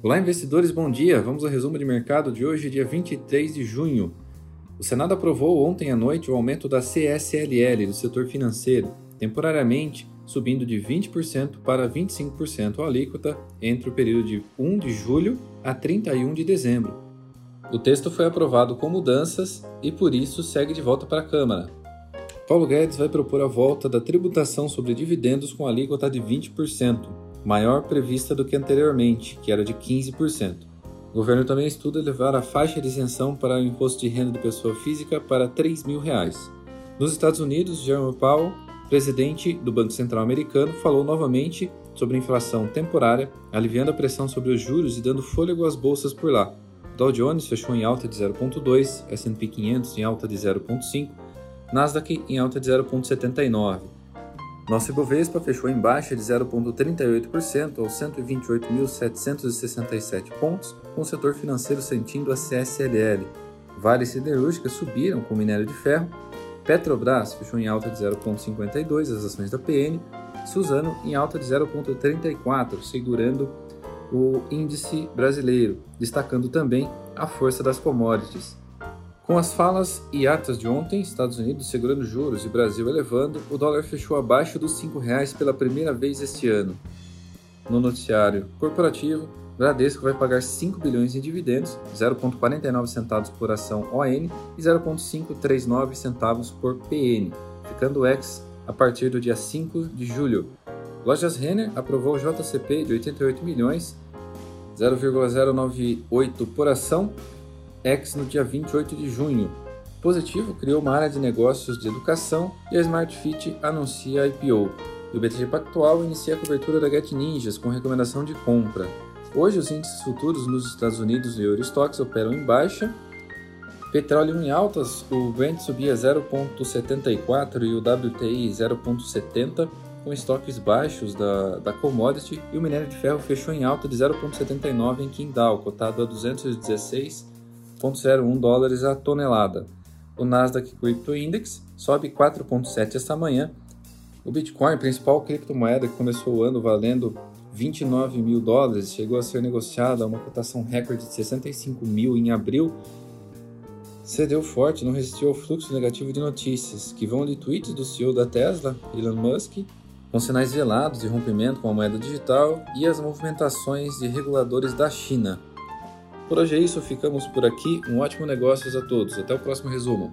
Olá, investidores, bom dia. Vamos ao resumo de mercado de hoje, dia 23 de junho. O Senado aprovou ontem à noite o aumento da CSLL do setor financeiro, temporariamente subindo de 20% para 25% a alíquota entre o período de 1 de julho a 31 de dezembro. O texto foi aprovado com mudanças e por isso segue de volta para a Câmara. Paulo Guedes vai propor a volta da tributação sobre dividendos com alíquota de 20%, maior prevista do que anteriormente, que era de 15%. O governo também estuda elevar a faixa de isenção para o imposto de renda de pessoa física para 3 mil reais. Nos Estados Unidos, Jerome Powell, presidente do Banco Central americano, falou novamente sobre inflação temporária, aliviando a pressão sobre os juros e dando fôlego às bolsas por lá. Dow Jones fechou em alta de 0,2, S&P 500 em alta de 0,5 Nasdaq em alta de 0,79. Nosso Ibovespa fechou em baixa de 0,38% aos 128.767 pontos, com o setor financeiro sentindo a CSLL. Vale siderúrgicas subiram com minério de ferro. Petrobras fechou em alta de 0,52 as ações da PN. Suzano em alta de 0,34, segurando o índice brasileiro, destacando também a força das commodities. Com as falas e atas de ontem, Estados Unidos segurando juros e Brasil elevando, o dólar fechou abaixo dos R$ 5,00 pela primeira vez este ano. No noticiário corporativo, Bradesco vai pagar 5 bilhões em dividendos, 0,49 centavos por ação ON e 0,539 centavos por PN, ficando ex a partir do dia 5 de julho. Lojas Renner aprovou o JCP de 88 milhões, 0,098 por ação X no dia 28 de junho. Positivo criou uma área de negócios de educação e a Smart Fit anuncia a IPO. E o BTG Pactual inicia a cobertura da Get Ninjas com recomendação de compra. Hoje os índices futuros nos Estados Unidos e Eurostox operam em baixa. Petróleo em altas, o Brent subia 0,74 e o WTI 0,70, com estoques baixos da, da commodity, e o minério de ferro fechou em alta de 0,79 em Qingdao, cotado a 216 0,01 dólares a tonelada. O Nasdaq Crypto Index sobe 4,7 esta manhã. O Bitcoin, principal criptomoeda que começou o ano valendo 29 mil dólares, chegou a ser negociado a uma cotação recorde de 65 mil em abril, cedeu forte, não resistiu ao fluxo negativo de notícias, que vão de tweets do CEO da Tesla, Elon Musk, com sinais velados de rompimento com a moeda digital e as movimentações de reguladores da China. Por hoje é isso, ficamos por aqui. Um ótimo negócios a todos. Até o próximo resumo.